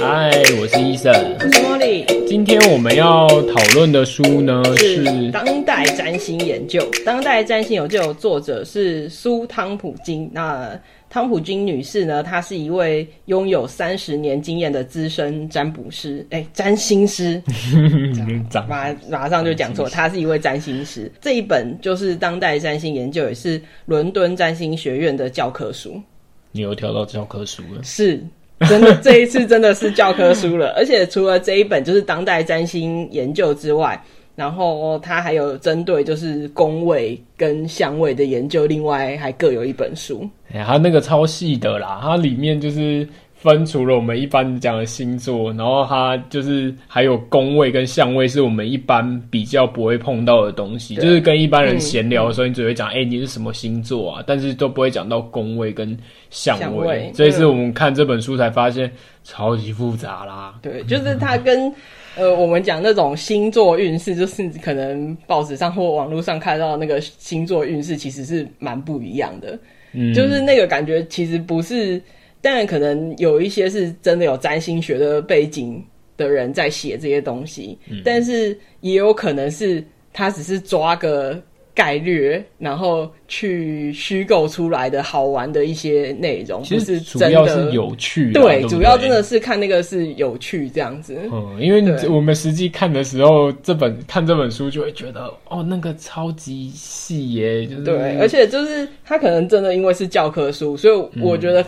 嗨，我是医生，我是茉莉。今天我们要讨论的书呢是《当代占星研究》。当代占星研究作者是苏汤普金。那汤普金女士呢，她是一位拥有三十年经验的资深占卜师，哎、欸，占星师。马马上就讲错，她是一位占星师。这一本就是《当代占星研究》，也是伦敦占星学院的教科书。你又跳到教科书了？是。真的，这一次真的是教科书了。而且除了这一本就是当代占星研究之外，然后它还有针对就是宫位跟相位的研究，另外还各有一本书。哎，它那个超细的啦，它里面就是。分除了我们一般讲的星座，然后它就是还有宫位跟相位，是我们一般比较不会碰到的东西。就是跟一般人闲聊的时候，你只会讲，哎、你是什么星座啊？但是都不会讲到宫位跟相位。相位，这一次我们看这本书才发现，超级复杂啦。对，就是它跟呃我们讲那种星座运势，就是可能报纸上或网络上看到那个星座运势，其实是蛮不一样的。嗯，就是那个感觉其实不是。当然，可能有一些是真的有占星学的背景的人在写这些东西，嗯，但是也有可能是他只是抓个概率，然后去虚构出来的好玩的一些内容，其实主要是有趣。对，对，对，主要真的是看那个是有趣这样子。嗯，因为我们实际看的时候，这本看这本书就会觉得，哦，那个超级细耶，就是对，而且就是他可能真的因为是教科书，所以我觉得。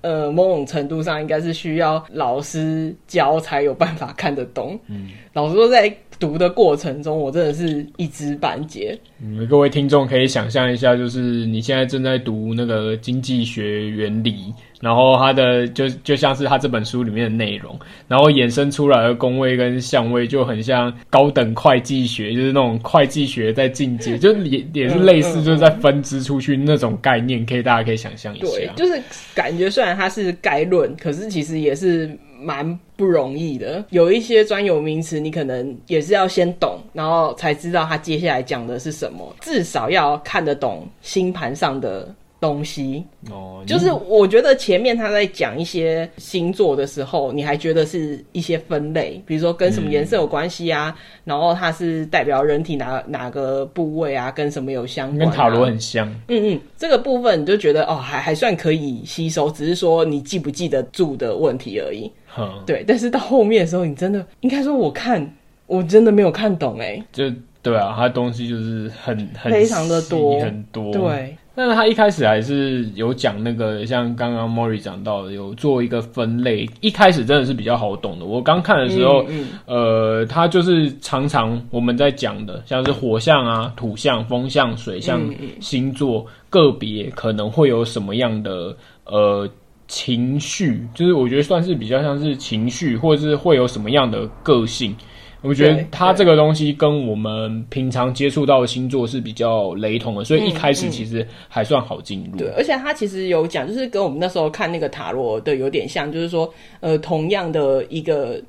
呃，某种程度上应该是需要老师教才有办法看得懂。嗯，老师说，在读的过程中，我真的是一知半解。嗯，各位听众可以想象一下，就是你现在正在读那个经济学原理。然后它的就就像是他这本书里面的内容，然后衍生出来的宫位跟相位就很像高等会计学，就是那种会计学在进阶，就也也是类似就是在分支出去那种概念，可以大家可以想象一下。对，就是感觉虽然它是概论，可是其实也是蛮不容易的。有一些专有名词，你可能也是要先懂，然后才知道他接下来讲的是什么，至少要看得懂星盘上的。东西哦，就是我觉得前面他在讲一些星座的时候，你还觉得是一些分类，比如说跟什么颜色有关系啊、嗯，然后它是代表人体哪哪个部位啊，跟什么有相关、啊，跟塔罗很像。嗯嗯，这个部分你就觉得哦，还还算可以吸收，只是说你记不记得住的问题而已。嗯，对。但是到后面的时候，你真的应该说，我看我真的没有看懂哎、欸。就对啊，它东西就是很很非常的多很多，对。但是他一开始还是有讲那个，像刚刚 Mori 讲到的，有做一个分类。一开始真的是比较好懂的。我刚看的时候，嗯嗯、呃，他就是常常我们在讲的，像是火象啊、土象、风象、水象星座，个别可能会有什么样的呃情绪，就是我觉得算是比较像是情绪，或者是会有什么样的个性。我觉得它这个东西跟我们平常接触到的星座是比较雷同的，所以一开始其实还算好进入。对，而且它其实有讲，就是跟我们那时候看那个塔罗的有点像，就是说，呃，同样的一个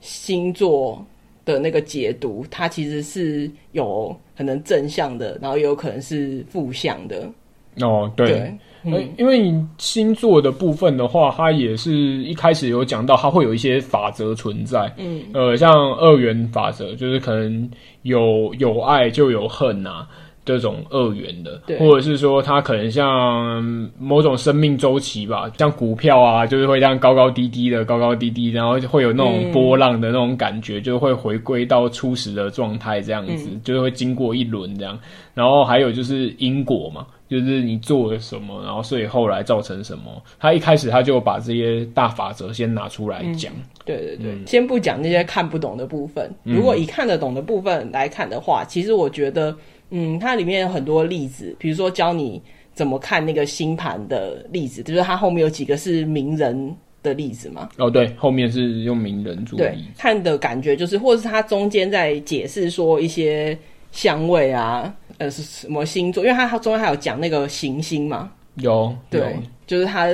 星座的那个解读，它其实是有可能正向的，然后也有可能是负向的。哦，对。对嗯，因为你星座的部分的话，它也是一开始有讲到，它会有一些法则存在。嗯，呃，像二元法则，就是可能有有爱就有恨啊。这种二元的，或者是说它可能像某种生命周期吧，像股票啊，就是会这样高高低低的，高高低低，然后会有那种波浪的那种感觉，嗯、就会回归到初始的状态，这样子，嗯、就是会经过一轮这样。然后还有就是因果嘛，就是你做了什么，然后所以后来造成什么。他一开始他就把这些大法则先拿出来讲。嗯、对对对，嗯、先不讲那些看不懂的部分。如果以看得懂的部分来看的话，嗯、其实我觉得。嗯，它里面有很多例子，比如说教你怎么看那个星盘的例子，就是它后面有几个是名人的例子嘛。哦，对，后面是用名人做。对，看的感觉就是，或者是它中间在解释说一些香味啊，呃，是什么星座？因为它它中间还有讲那个行星嘛。有，对，就是它。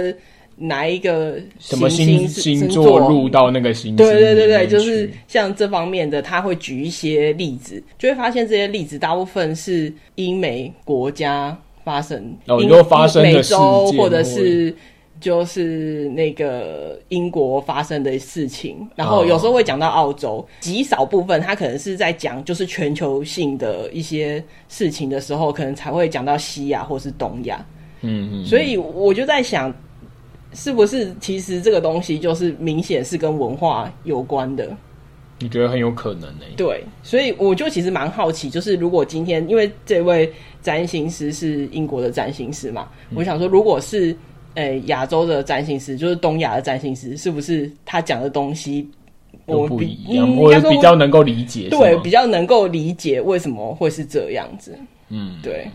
哪一个什么星星座入到那个星？对对对对，就是像这方面的，他会举一些例子，就会发现这些例子大部分是英美国家发生，哦，都发生的美洲或者是就是那个英国发生的事情，然后有时候会讲到澳洲，极少部分他可能是在讲就是全球性的一些事情的时候，可能才会讲到西亚或是东亚。嗯嗯，所以我就在想，是不是其实这个东西就是明显是跟文化有关的？你觉得很有可能呢？对，所以我就其实蛮好奇，就是如果今天因为这位占星师是英国的占星师嘛，我想说，如果是。诶，亚洲的占星师就是东亚的占星师，是不是他讲的东西我不一样，我比较能够理解？对，比较能够理解为什么会是这样子。嗯，对。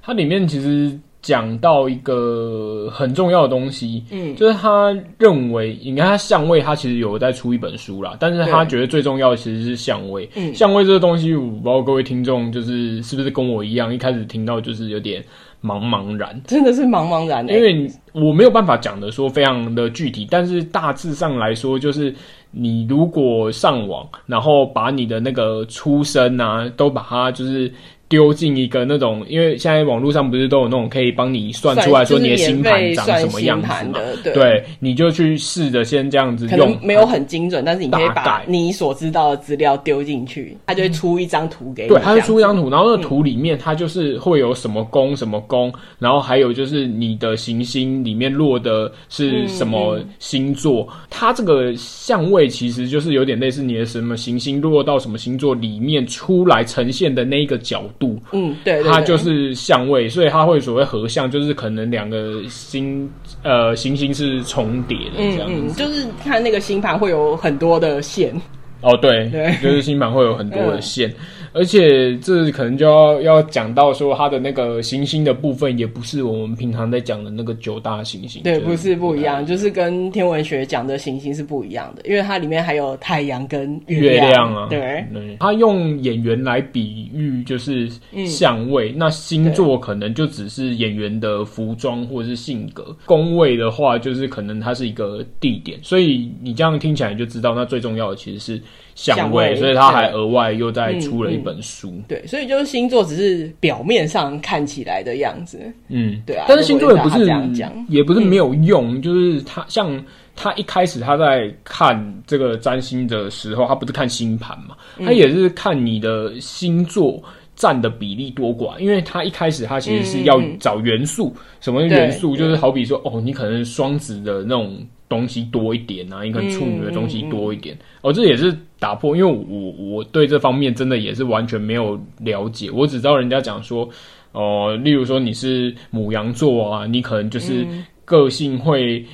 它里面其实讲到一个很重要的东西，嗯，就是他认为，你看他相位，他其实有在出一本书啦，但是他觉得最重要的其实是相位。嗯，相位这个东西，我不知道各位听众就是是不是跟我一样，一开始听到就是有点。茫茫然，真的是茫茫然。因为我没有办法讲的说非常的具体，但是大致上来说，就是你如果上网，然后把你的那个出生啊，都把它就是。丢进一个那种，因为现在网络上不是都有那种可以帮你算出来说你的星盘长什么样子嘛？对，对，你就去试着先这样子用，可能没有很精准，但是你可以把你所知道的资料丢进去，它就会出一张图给你。对，它会出一张图，然后那图里面它就是会有什么宫什么宫，然后还有就是你的行星里面落的是什么星座，它这个相位其实就是有点类似你的什么行星落到什么星座里面出来呈现的那一个角度。嗯，对，对，对，它就是相位，所以它会所谓合相，就是可能两个星呃行星是重叠的这样子。嗯嗯，就是看那个星盘会有很多的线。哦，对，对，就是星盘会有很多的线。嗯而且这可能就要要讲到说，它的那个行星的部分，也不是我们平常在讲的那个九大行星。对，不是不一样，就是跟天文学讲的行星是不一样的，因为它里面还有太阳跟月亮，月亮啊。对，它用演员来比喻就是相位，嗯，那星座可能就只是演员的服装或者是性格。宫位的话，就是可能它是一个地点，所以你这样听起来就知道，那最重要的其实是。相位，所以他还额外又再出了一本书。嗯嗯、对，所以就是星座只是表面上看起来的样子。嗯，对啊。但是星座也不是这样讲，也不是没有用。嗯、就是他像他一开始他在看这个占星的时候，他不是看星盘嘛，他也是看你的星座占的比例多寡。因为他一开始他其实是要找元素，嗯、什么元素？就是好比说，哦，你可能双子的那种。东西多一点啊，你可能处女的东西多一点，嗯嗯嗯、哦，这也是打破，因为我我对这方面真的也是完全没有了解，我只知道人家讲说，哦、呃，例如说你是母羊座啊，你可能就是个性会。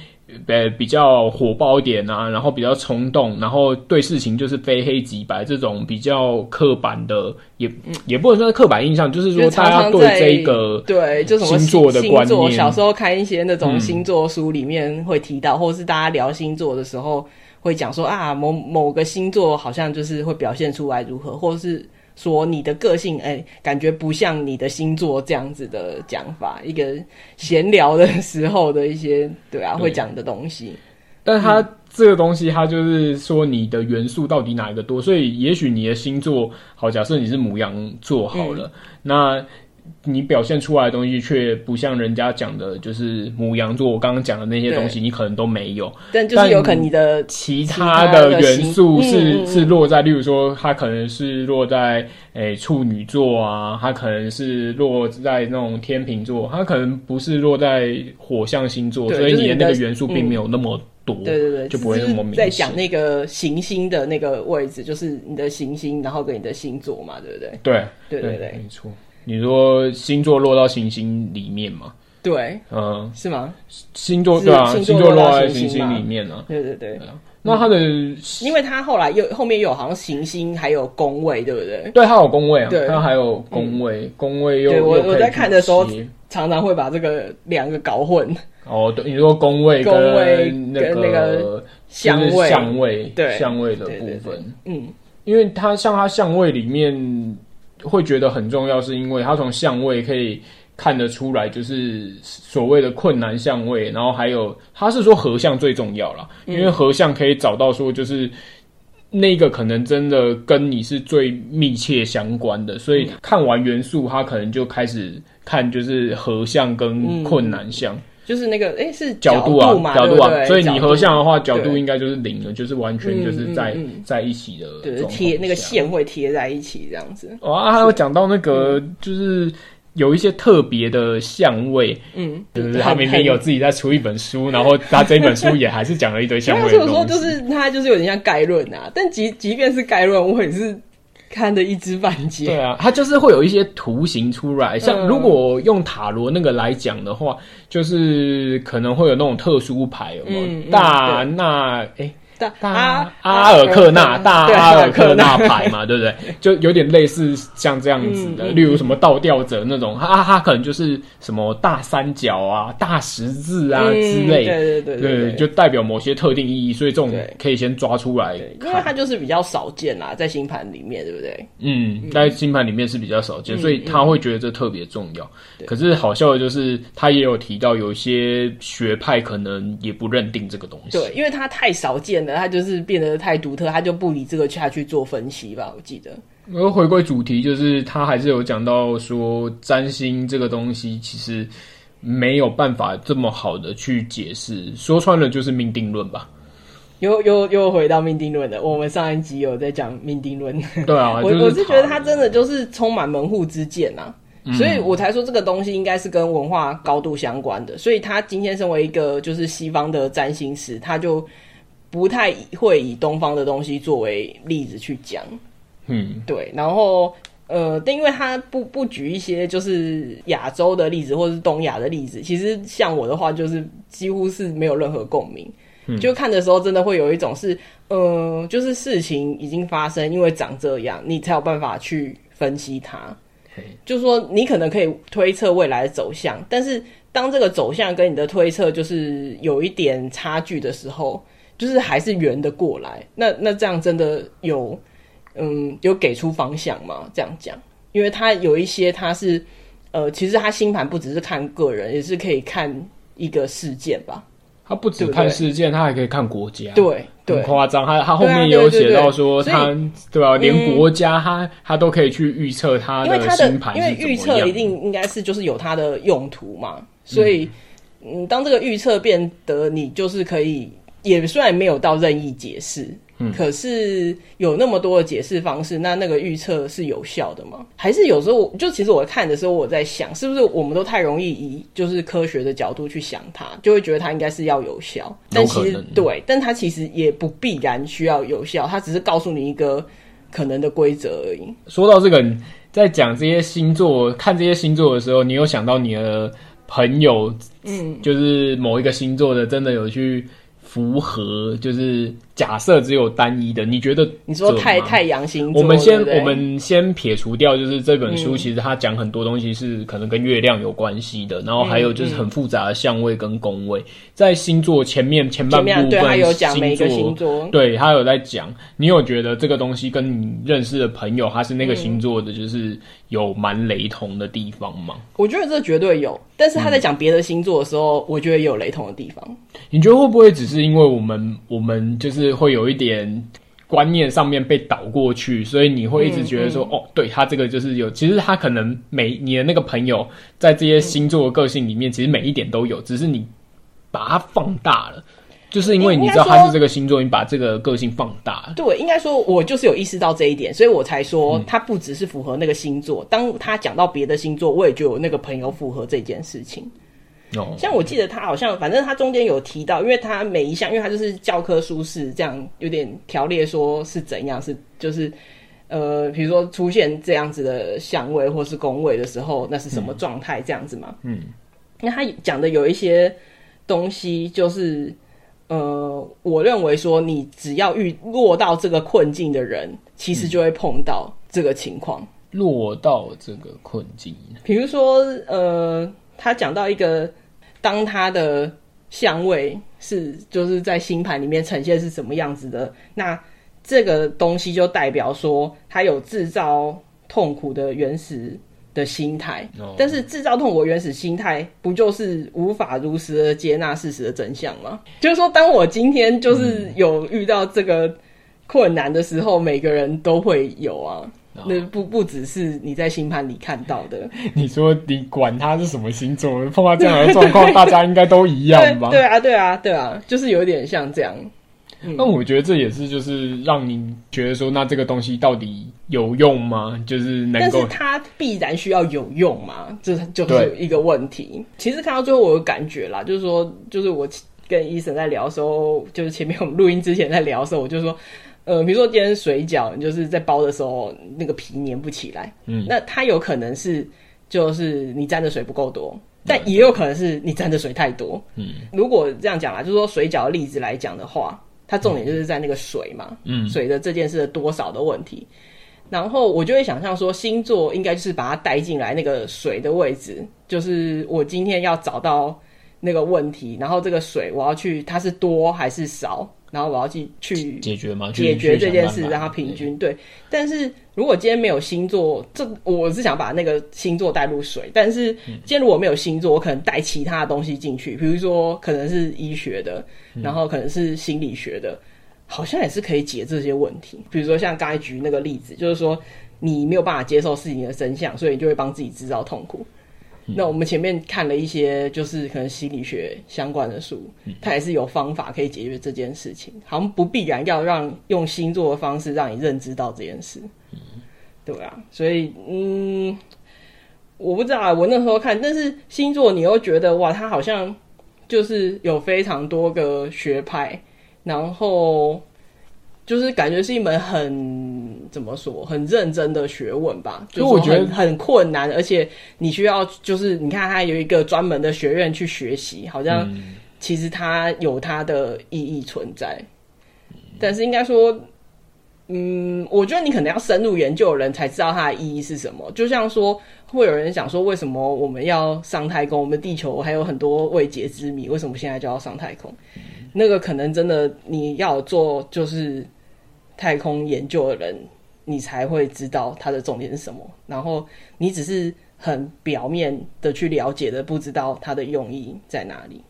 呃，比较火爆一点啊，然后比较冲动，然后对事情就是非黑即白这种比较刻板的，也、嗯、也不能说是刻板印象，就是说大家对这一个对就什么星座的观念，小时候看一些那种星座书里面会提到，嗯、或是大家聊星座的时候会讲说啊，某某个星座好像就是会表现出来如何，或是。说你的个性，哎、欸，感觉不像你的星座这样子的讲法，一个闲聊的时候的一些，对啊，对会讲的东西。但他这个东西，他就是说你的元素到底哪一个多，所以也许你的星座，好，假设你是母羊座好了，嗯、那。你表现出来的东西却不像人家讲的，就是母羊座。我刚刚讲的那些东西，你可能都没有。但就是有可能你的其他的元素是是落在，例如说，它可能是落在诶处女座啊，它可能是落在那种天秤座，它可能不是落在火象星座，所以你的那个元素并没有那么多。对对对，就不会那么明显。在讲那个行星的那个位置，就是你的行星，然后跟你的星座嘛，对不对？对对对对，没错。你说星座落到行星里面吗？对，嗯，是吗？星座对啊，星座落在行星里面呢？对对对。那它的，因为它后来又后面又有好像行星还有宫位，对不对？对，它有宫位啊，它还有宫位，宫位又。我我在看的时候，常常会把这个两个搞混。哦，对，你说宫位宫位跟那个相位相位对相位的部分，嗯，因为它像它相位里面。会觉得很重要，是因为他从相位可以看得出来，就是所谓的困难相位，然后还有他是说合相最重要啦，因为合相可以找到说就是那个可能真的跟你是最密切相关的，所以看完元素，他可能就开始看就是合相跟困难相。就是那个哎、欸、是角度啊，角度啊，所以你合相的话，角度应该就是零了，就是完全就是在、在一起的，对，贴那个线会贴在一起这样子。哦啊，还有讲到那个就是。有一些特别的相位，嗯，就是他明明有自己在出一本书，然后他这本 书也还是讲了一堆相位的东西。说就是他就是有点像概论啊，但即即便是概论，我也是看的一知半解。对啊，它就是会有一些图形出来，像如果用塔罗那个来讲的话，就是可能会有那种特殊牌，有没有？嗯、大那哎。欸大阿阿尔克纳大阿尔克纳牌嘛，对不对？就有点类似像这样子的，例如什么倒吊者那种，他他可能就是什么大三角啊、大十字啊之类，对对对对，就代表某些特定意义，所以这种可以先抓出来，因为它就是比较少见啦，在星盘里面，对不对？嗯，在星盘里面是比较少见，所以他会觉得这特别重要。可是好笑的就是，他也有提到有一些学派可能也不认定这个东西，对，因为它太少见。他就是变得太独特，他就不以这个下去做分析吧。我记得，而回归主题，就是他还是有讲到说，占星这个东西其实没有办法这么好的去解释，说穿了就是命定论吧。又又又回到命定论了。我们上一集有在讲命定论，对啊，我我是觉得他真的就是充满门户之见、啊，嗯、所以我才说这个东西应该是跟文化高度相关的。所以他今天身为一个就是西方的占星师，他就。不太会以东方的东西作为例子去讲，嗯，对，然后呃，但因为他不不举一些就是亚洲的例子或者是东亚的例子，其实像我的话就是几乎是没有任何共鸣，嗯，就看的时候真的会有一种是，呃，就是事情已经发生，因为长这样，你才有办法去分析它，就是说你可能可以推测未来的走向，但是当这个走向跟你的推测就是有一点差距的时候。就是还是圆的过来，那那这样真的有，嗯，有给出方向吗？这样讲，因为他有一些他是，呃，其实他星盘不只是看个人，也是可以看一个事件吧。他不只看事件，他还可以看国家。对，对，很夸张。他他后面有写到说他，对吧？连国家他、嗯、他都可以去预测他的星盘，因为预测一定应该是就是有它的用途嘛。所以，嗯，当这个预测变得你就是可以。也虽然没有到任意解释，嗯，可是有那么多的解释方式，那那个预测是有效的吗？还是有时候就其实我看的时候，我在想，是不是我们都太容易以就是科学的角度去想它，就会觉得它应该是要有效。但其实对，但它其实也不必然需要有效，它只是告诉你一个可能的规则而已。说到这个，在讲这些星座，看这些星座的时候，你有想到你的朋友，嗯，就是某一个星座的，真的有去。符合就是假设只有单一的，你觉得？你说太太阳星座，我们先我们先撇除掉，就是这本书其实它讲很多东西是可能跟月亮有关系的，嗯、然后还有就是很复杂的相位跟宫位，在星座前面前半部分，有讲每个星座，对他有在讲，你有觉得这个东西跟你认识的朋友他是那个星座的，就是有蛮雷同的地方吗？我觉得这绝对有，但是他在讲别的星座的时候，嗯、我觉得也有雷同的地方。你觉得会不会只是？因为我们我们就是会有一点观念上面被倒过去，所以你会一直觉得说，嗯嗯、哦，对他这个就是有，其实他可能每你的那个朋友在这些星座的个性里面，其实每一点都有，只是你把它放大了，就是因为你知道他是这个星座，你把这个个性放大。对，应该说，我就是有意识到这一点，所以我才说他不只是符合那个星座。嗯、当他讲到别的星座，我也就有那个朋友符合这件事情。像我记得他好像，反正他中间有提到，因为他每一项，因为他就是教科书式这样有点条列，说是怎样，是就是呃，比如说出现这样子的相位或是宫位的时候，那是什么状态这样子嘛？嗯，那他讲的有一些东西，就是呃，我认为说你只要遇落到这个困境的人，其实就会碰到这个情况，落到这个困境，比如说呃。他讲到一个，当他的相位是就是在星盘里面呈现是什么样子的，那这个东西就代表说他有制造痛苦的原始的心态。Oh. 但是制造痛苦原始心态，不就是无法如实的接纳事实的真相吗？就是说，当我今天就是有遇到这个困难的时候，嗯、每个人都会有啊。那不不只是你在星盘里看到的。你说你管他是什么星座，碰到这样的状况，大家应该都一样吧？对啊，对啊，对啊，就是有点像这样。那、嗯、我觉得这也是，就是让你觉得说，那这个东西到底有用吗？就是能够，但是它必然需要有用吗？这就是一个问题。其实看到最后，我有感觉啦，就是说，就是我跟医生在聊的时候，就是前面我们录音之前在聊的时候，我就说，呃，比如说今天水饺，你就是在包的时候，那个皮粘不起来，嗯，那它有可能是就是你沾的水不够多，但也有可能是你沾的水太多，嗯。如果这样讲啦，就是说水饺的例子来讲的话。它重点就是在那个水嘛，嗯，水的这件事的多少的问题。然后我就会想象说，星座应该就是把它带进来那个水的位置，就是我今天要找到那个问题，然后这个水我要去，它是多还是少？然后我要去去解决吗？解决这件事，让它平均。对，但是如果今天没有星座，这我是想把那个星座带入水。但是今天如果没有星座，我可能带其他的东西进去，比如说可能是医学的，然后可能是心理学的，好像也是可以解这些问题。比如说像刚才举那个例子，就是说你没有办法接受事情的真相，所以你就会帮自己制造痛苦。那我们前面看了一些，就是可能心理学相关的书，它也是有方法可以解决这件事情，好像不必然要让用星座的方式让你认知到这件事，对啊，所以嗯，我不知道啊，我那时候看，但是星座你又觉得哇，它好像就是有非常多个学派，然后。就是感觉是一门很怎么说很认真的学问吧，就我觉得很困难，而且你需要就是你看它有一个专门的学院去学习，好像其实它有它的意义存在，但是应该说，嗯，我觉得你可能要深入研究的人才知道它的意义是什么。就像说，会有人想说，为什么我们要上太空？我们地球还有很多未解之谜，为什么现在就要上太空？那个可能真的你要做就是。太空研究的人，你才会知道它的重点是什么。然后你只是很表面的去了解的，不知道它的用意在哪里。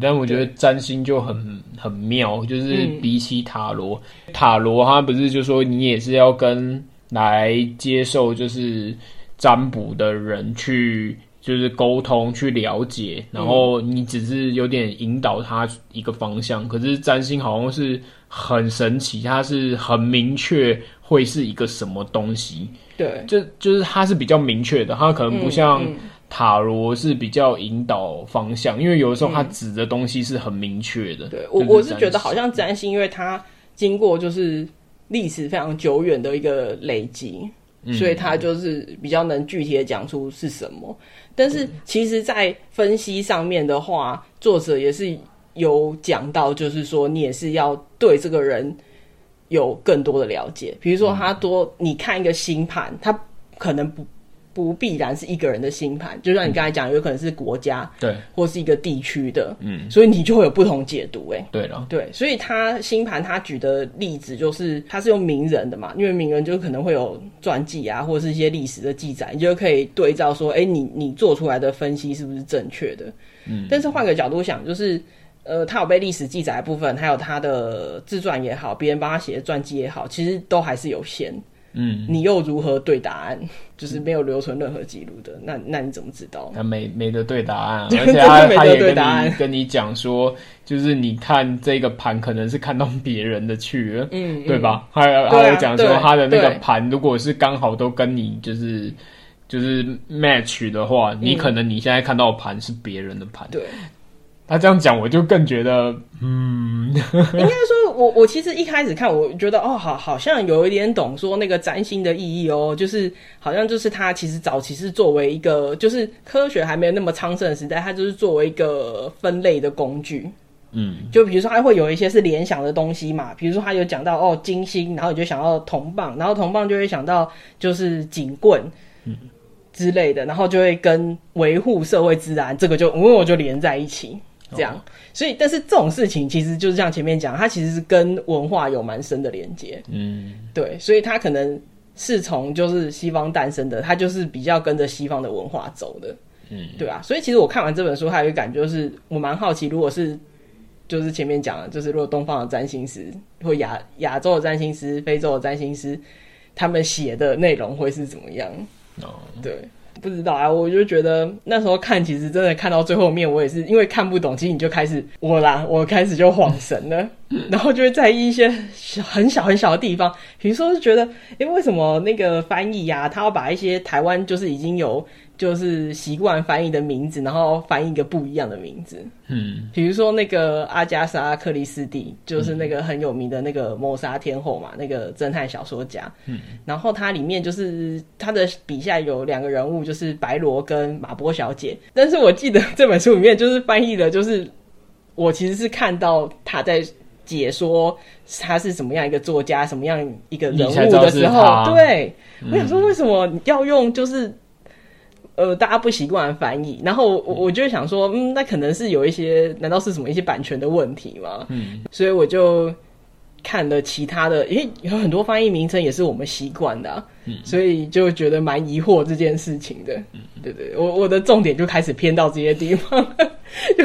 但我觉得占星就很很妙，就是比起塔罗，嗯、塔罗它不是就说你也是要跟来接受就是占卜的人去。就是沟通去了解，然后你只是有点引导他一个方向。嗯、可是占星好像是很神奇，它是很明确会是一个什么东西。对，就就是它是比较明确的，它可能不像塔罗是比较引导方向，因为有的时候它指的东西是很明确的。对，我我是觉得好像占星，因为它经过就是历史非常久远的一个累积，嗯、所以它就是比较能具体的讲出是什么。但是，其实，在分析上面的话，作者也是有讲到，就是说，你也是要对这个人有更多的了解。比如说，他多你看一个星盘，他可能不。不必然是一个人的星盘，就像你刚才讲，有可能是国家，对，或是一个地区的，嗯，所以你就会有不同解读，哎，对了，对，所以他星盘他举的例子就是，他是用名人的嘛，因为名人就可能会有传记啊，或者是一些历史的记载，你就可以对照说，哎，你你做出来的分析是不是正确的？嗯，但是换个角度想，就是，呃，他有被历史记载的部分，还有他的自传也好，别人帮他写的传记也好，其实都还是有限。嗯，你又如何对答案？就是没有留存任何记录的，那那你怎么知道？他没没得对答案，而且他他也跟你跟你讲说，就是你看这个盘可能是看到别人的去了，嗯，对吧？还有还有讲说他的那个盘，如果是刚好都跟你就是就是 match 的话，你可能你现在看到的盘是别人的盘，对。他这样讲，我就更觉得，嗯，应该说，我我其实一开始看，我觉得哦，好，好像有一点懂说那个占星的意义哦，就是好像就是他其实早期是作为一个，就是科学还没有那么昌盛的时代，它就是作为一个分类的工具，嗯，就比如说它会有一些是联想的东西嘛，比如说他有讲到哦金星，然后你就想到铜棒，然后铜棒就会想到就是警棍，嗯。之类的，然后就会跟维护社会治安这个就，因为我就连在一起。这样，所以，但是这种事情其实就是像前面讲，它其实是跟文化有蛮深的连接。嗯，对，所以它可能是从就是西方诞生的，它就是比较跟着西方的文化走的。嗯，对啊，所以其实我看完这本书，还有一个感觉就是，我蛮好奇，如果是就是前面讲的，就是如果东方的占星师或亚亚洲的占星师、非洲的占星师，他们写的内容会是怎么样。哦，对。不知道啊，我就觉得那时候看，其实真的看到最后面，我也是因为看不懂，其实你就开始我啦，我开始就恍神了，然后就会在意一些小很小很小的地方，比如说是觉得，哎，为什么那个翻译呀，他要把一些台湾就是已经有。就是习惯翻译的名字，然后翻译一个不一样的名字。嗯，比如说那个阿加莎·克里斯蒂，就是那个很有名的那个谋杀天后嘛，那个侦探小说家。嗯，然后它里面就是他的笔下有两个人物，就是白罗跟马波小姐。但是我记得这本书里面就是翻译的，就是我其实是看到他在解说他是什么样一个作家，什么样一个人物的时候，对，我想说为什么要用就是。呃，大家不习惯翻译，然后我我就想说，嗯，那可能是有一些，难道是什么一些版权的问题吗？嗯，所以我就看了其他的，诶，有很多翻译名称也是我们习惯的啊，嗯，所以就觉得蛮疑惑这件事情的。嗯，对对，我我的重点就开始偏到这些地方。就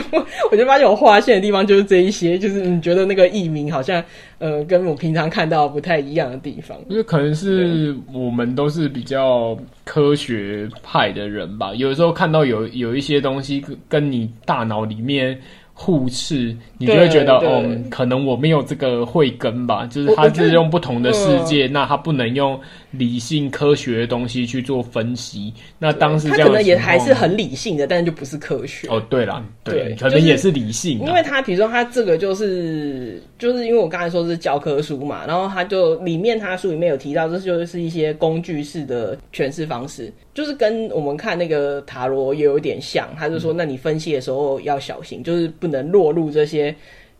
我就发现我划线的地方就是这一些，就是你觉得那个译名好像呃跟我平常看到不太一样的地方，因为可能是我们都是比较科学派的人吧，有的时候看到有有一些东西跟你大脑里面。互斥，你就会觉得哦，可能我没有这个慧根吧。就是他是用不同的世界，那他不能用理性科学的东西去做分析。那当时他可能也还是很理性的，但是就不是科学。哦，对啦，对，可能也是理性。因为他比如说他这个就是就是因为我刚才说是教科书嘛，然后他就里面他书里面有提到，这就是一些工具式的诠释方式。就是跟我们看那个塔罗也有点像，他就说，那你分析的时候要小心，嗯、就是不能落入这些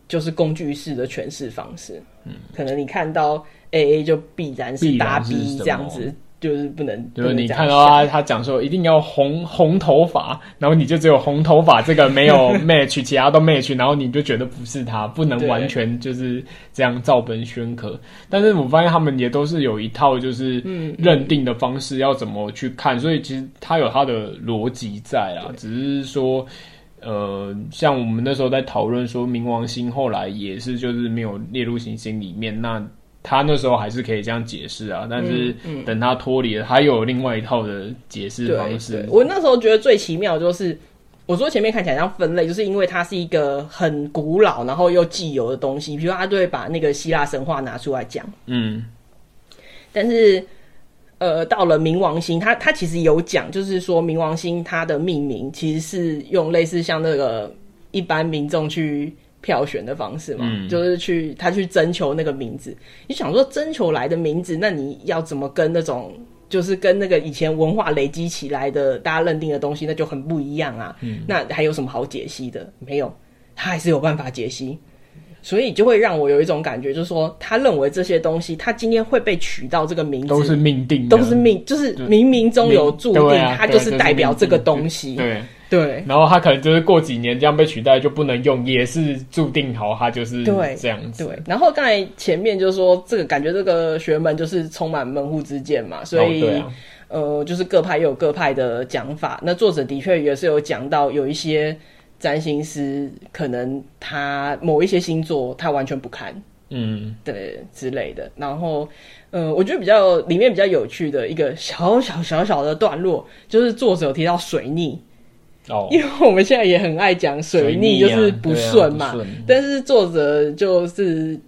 就是工具式的诠释方式。嗯，可能你看到 A A 就必然是大 B 这样子。就是不能，就是你看到他，他讲说一定要红红头发，然后你就只有红头发这个没有 match，其他都 match，然后你就觉得不是他，不能完全就是这样照本宣科。但是我发现他们也都是有一套就是认定的方式，要怎么去看，所以其实他有他的逻辑在啊，只是说，呃，像我们那时候在讨论说冥王星后来也是就是没有列入行星里面那。他那时候还是可以这样解释啊，但是等他脱离了，他又有另外一套的解释方式。我那时候觉得最奇妙就是，我说前面看起来像分类，就是因为它是一个很古老然后又既有的东西，比如他就会把那个希腊神话拿出来讲。嗯，但是呃，到了冥王星，他他其实有讲，就是说冥王星它的命名其实是用类似像那个一般民众去。票选的方式嘛，嗯、就是去他去征求那个名字。你想说征求来的名字，那你要怎么跟那种就是跟那个以前文化累积起来的大家认定的东西，那就很不一样啊。嗯、那还有什么好解析的？没有，他还是有办法解析。所以就会让我有一种感觉，就是说他认为这些东西，他今天会被取到这个名字，都是命定的，都是命，就是冥冥中有注定，它就是代表这个东西。对。对，然后他可能就是过几年这样被取代就不能用，也是注定好，他就是这样子。对，对，然后刚才前面就是说这个感觉这个学门就是充满门户之见嘛，所以、哦啊、呃，就是各派又有各派的讲法。那作者的确也是有讲到，有一些占星师可能他某一些星座他完全不看，嗯，对之类的。然后呃，我觉得比较里面比较有趣的一个小小小小的段落，就是作者有提到水逆。哦，因为我们现在也很爱讲水逆，就是不顺嘛。但是作者就是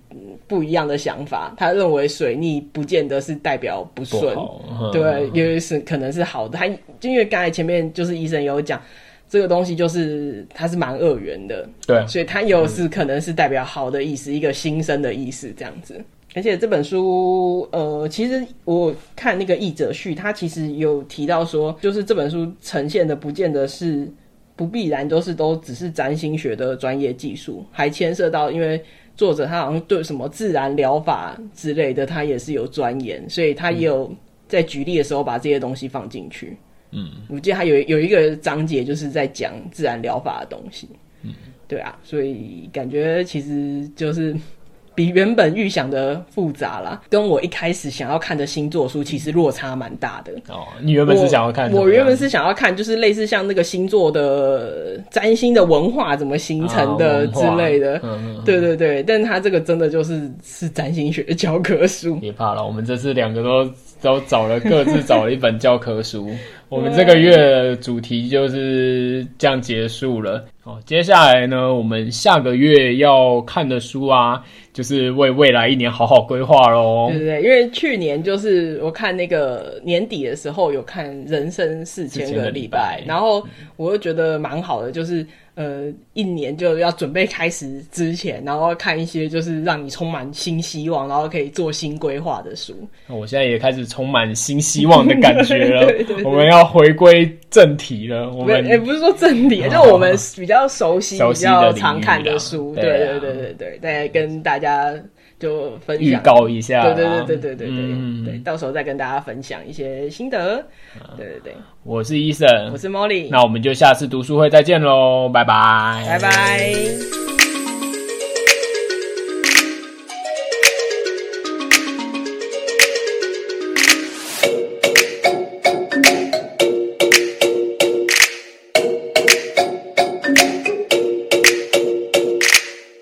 不一样的想法，他认为水逆不见得是代表不顺，不对，因为是可能是好的。他就因为刚才前面就是医生有讲，这个东西就是它是蛮二元的，对，所以它又是可能是代表好的意思，嗯、一个新生的意思这样子。而且这本书，呃，其实我看那个译者序，他其实有提到说，就是这本书呈现的不见得是不必然都是都只是占星学的专业技术，还牵涉到，因为作者他好像对什么自然疗法之类的，他也是有钻研，所以他也有在举例的时候把这些东西放进去。嗯，我记得他有有一个章节就是在讲自然疗法的东西。嗯，对啊，所以感觉其实就是。比原本预想的复杂啦，跟我一开始想要看的星座书其实落差蛮大的。哦，你原本是想要看？我原本是想要看，就是类似像那个星座的占星的文化怎么形成的之类的。嗯、对对对，但他这个真的就是是占星学教科书。别怕了，我们这次两个都都找了各自找了一本教科书。我们这个月的主题就是这样结束了。哦，接下来呢，我们下个月要看的书啊，就是为未来一年好好规划喽。对对对，因为去年就是我看那个年底的时候有看《人生四千个礼拜》，然后我又觉得蛮好的，就是。呃，一年就要准备开始之前，然后看一些就是让你充满新希望，然后可以做新规划的书。我现在也开始充满新希望的感觉了。对对对对，我们要回归正题了。我们也不是说正题，哦、就我们比较熟悉、熟悉比较常看的书。对对对对对，再跟大家。就分享预告一下，对对对对对对对，到时候再跟大家分享一些心得。对对对，我是 Eason，我是 Molly，那我们就下次读书会再见喽，拜拜，拜拜。